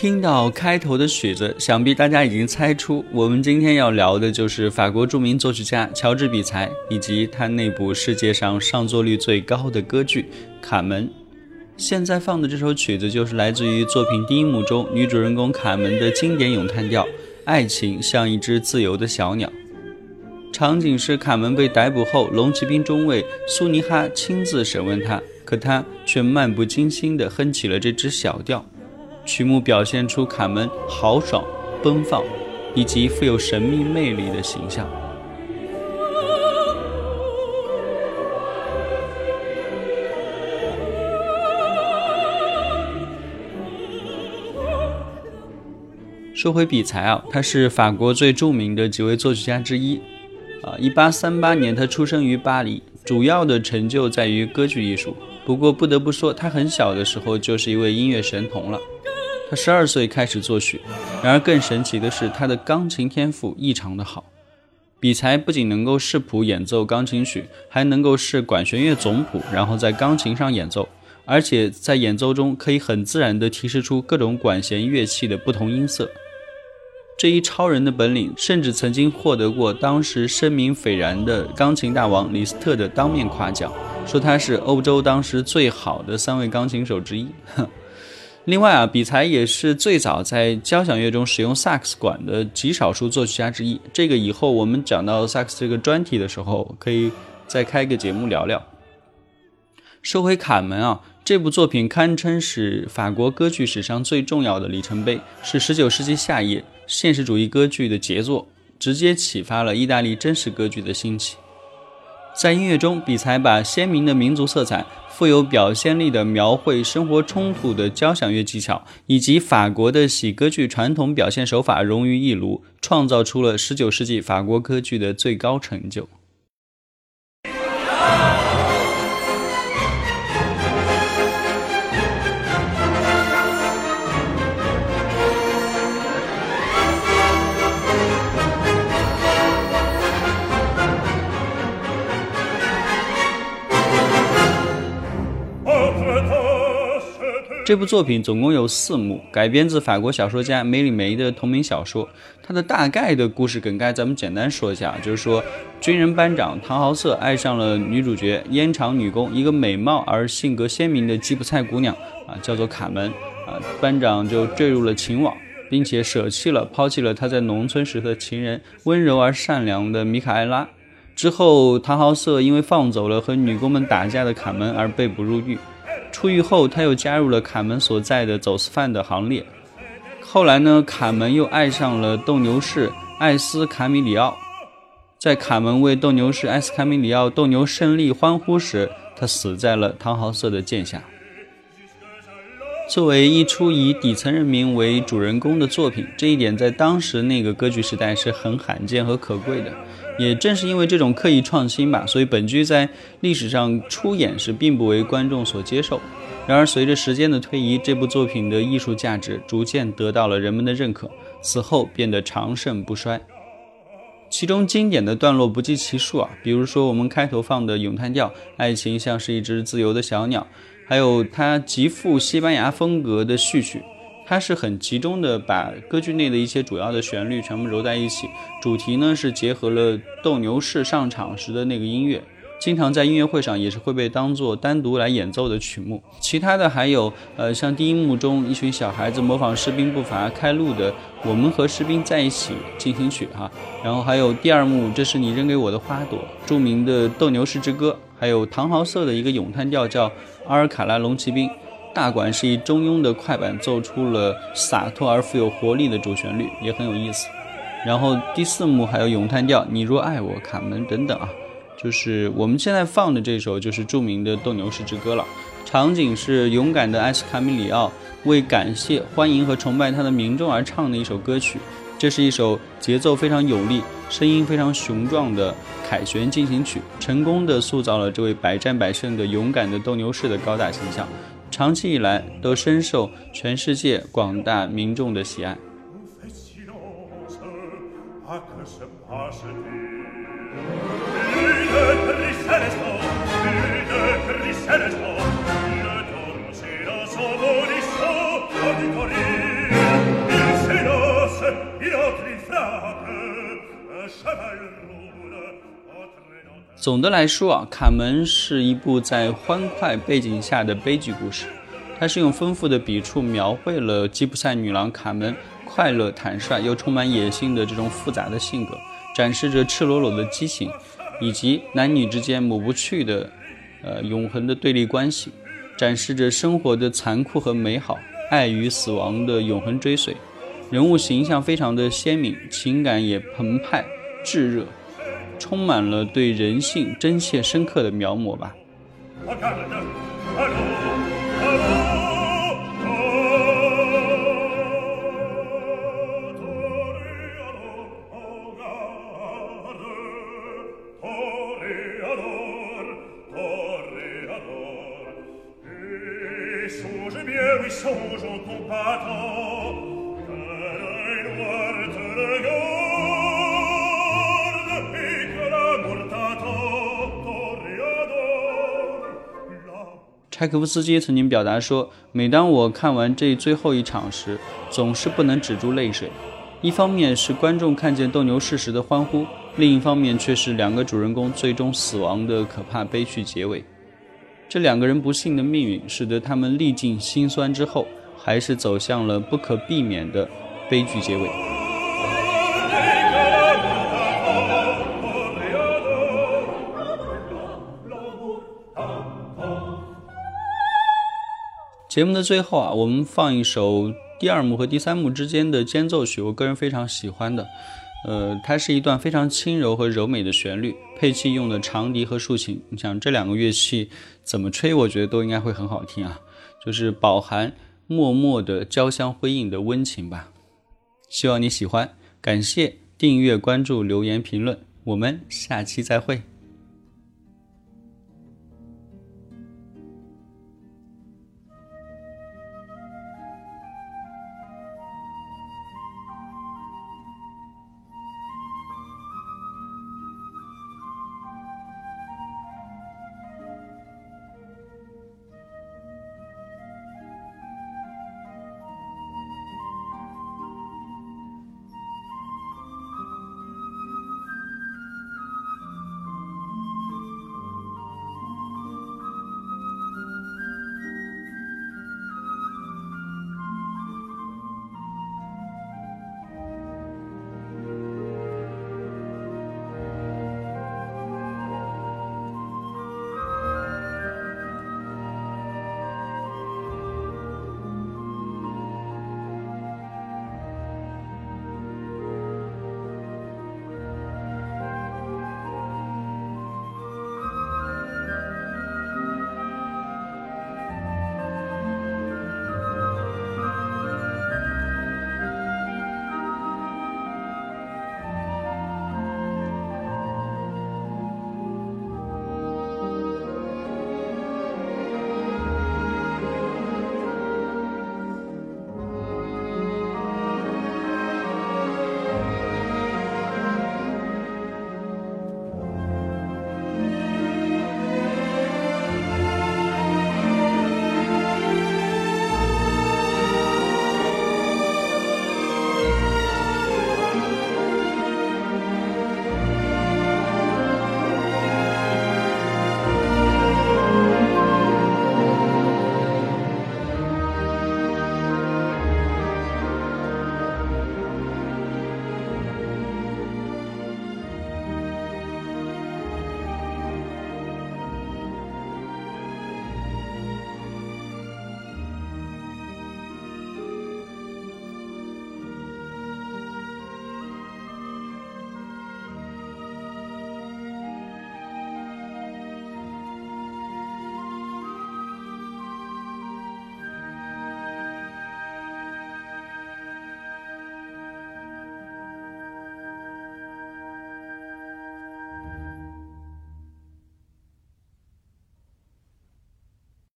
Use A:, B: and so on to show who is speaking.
A: 听到开头的曲子，想必大家已经猜出，我们今天要聊的就是法国著名作曲家乔治·比才以及他那部世界上上座率最高的歌剧《卡门》。现在放的这首曲子就是来自于作品第一幕中女主人公卡门的经典咏叹调《爱情像一只自由的小鸟》。场景是卡门被逮捕后，龙骑兵中尉苏尼哈亲自审问他，可他却漫不经心地哼起了这支小调。曲目表现出卡门豪爽、奔放，以及富有神秘魅力的形象。说回比才啊，他是法国最著名的几位作曲家之一。啊，一八三八年他出生于巴黎，主要的成就在于歌剧艺术。不过不得不说，他很小的时候就是一位音乐神童了。他十二岁开始作曲，然而更神奇的是，他的钢琴天赋异常的好。比才不仅能够视谱演奏钢琴曲，还能够视管弦乐总谱，然后在钢琴上演奏，而且在演奏中可以很自然地提示出各种管弦乐器的不同音色。这一超人的本领，甚至曾经获得过当时声名斐然的钢琴大王李斯特的当面夸奖，说他是欧洲当时最好的三位钢琴手之一。另外啊，比才也是最早在交响乐中使用萨克斯管的极少数作曲家之一。这个以后我们讲到萨克斯这个专题的时候，可以再开个节目聊聊。说回《卡门》啊，这部作品堪称是法国歌剧史上最重要的里程碑，是19世纪下叶现实主义歌剧的杰作，直接启发了意大利真实歌剧的兴起。在音乐中，比才把鲜明的民族色彩。富有表现力的描绘生活冲突的交响乐技巧，以及法国的喜歌剧传统表现手法融于一炉，创造出了19世纪法国歌剧的最高成就。这部作品总共有四幕，改编自法国小说家梅里梅的同名小说。它的大概的故事梗概，咱们简单说一下，就是说，军人班长唐豪瑟爱上了女主角烟厂女工，一个美貌而性格鲜明的吉普赛姑娘啊，叫做卡门啊。班长就坠入了情网，并且舍弃了、抛弃了他在农村时的情人温柔而善良的米卡埃拉。之后，唐豪瑟因为放走了和女工们打架的卡门而被捕入狱。出狱后，他又加入了卡门所在的走私犯的行列。后来呢，卡门又爱上了斗牛士艾斯卡米里奥。在卡门为斗牛士艾斯卡米里奥斗牛胜利欢呼时，他死在了唐豪瑟的剑下。作为一出以底层人民为主人公的作品，这一点在当时那个歌剧时代是很罕见和可贵的。也正是因为这种刻意创新吧，所以本剧在历史上出演时并不为观众所接受。然而，随着时间的推移，这部作品的艺术价值逐渐得到了人们的认可，此后变得长盛不衰。其中经典的段落不计其数啊，比如说我们开头放的咏叹调《爱情像是一只自由的小鸟》，还有它极富西班牙风格的序曲。它是很集中的，把歌剧内的一些主要的旋律全部揉在一起。主题呢是结合了斗牛士上场时的那个音乐，经常在音乐会上也是会被当做单独来演奏的曲目。其他的还有，呃，像第一幕中一群小孩子模仿士兵步伐开路的《我们和士兵在一起》进行曲哈，然后还有第二幕这是你扔给我的花朵，著名的斗牛士之歌，还有唐豪瑟的一个咏叹调叫阿尔卡拉龙骑兵。大管是以中庸的快板奏出了洒脱而富有活力的主旋律，也很有意思。然后第四幕还有咏叹调《你若爱我》、卡门等等啊，就是我们现在放的这首就是著名的斗牛士之歌了。场景是勇敢的埃斯卡米里奥为感谢、欢迎和崇拜他的民众而唱的一首歌曲。这是一首节奏非常有力、声音非常雄壮的凯旋进行曲，成功的塑造了这位百战百胜的勇敢的斗牛士的高大形象。长期以来都深受全世界广大民众的喜爱。总的来说啊，《卡门》是一部在欢快背景下的悲剧故事。它是用丰富的笔触描绘了吉普赛女郎卡门快乐、坦率又充满野性的这种复杂的性格，展示着赤裸裸的激情，以及男女之间抹不去的呃永恒的对立关系，展示着生活的残酷和美好，爱与死亡的永恒追随。人物形象非常的鲜明，情感也澎湃炙热。充满了对人性真切深刻的描摹吧。柴可夫斯基曾经表达说：“每当我看完这最后一场时，总是不能止住泪水。一方面是观众看见斗牛士时的欢呼，另一方面却是两个主人公最终死亡的可怕悲剧结尾。这两个人不幸的命运，使得他们历尽辛酸之后，还是走向了不可避免的悲剧结尾。”节目的最后啊，我们放一首第二幕和第三幕之间的间奏曲，我个人非常喜欢的。呃，它是一段非常轻柔和柔美的旋律，配器用的长笛和竖琴。你想这两个乐器怎么吹，我觉得都应该会很好听啊。就是饱含默默的交相辉映的温情吧。希望你喜欢，感谢订阅、关注、留言、评论，我们下期再会。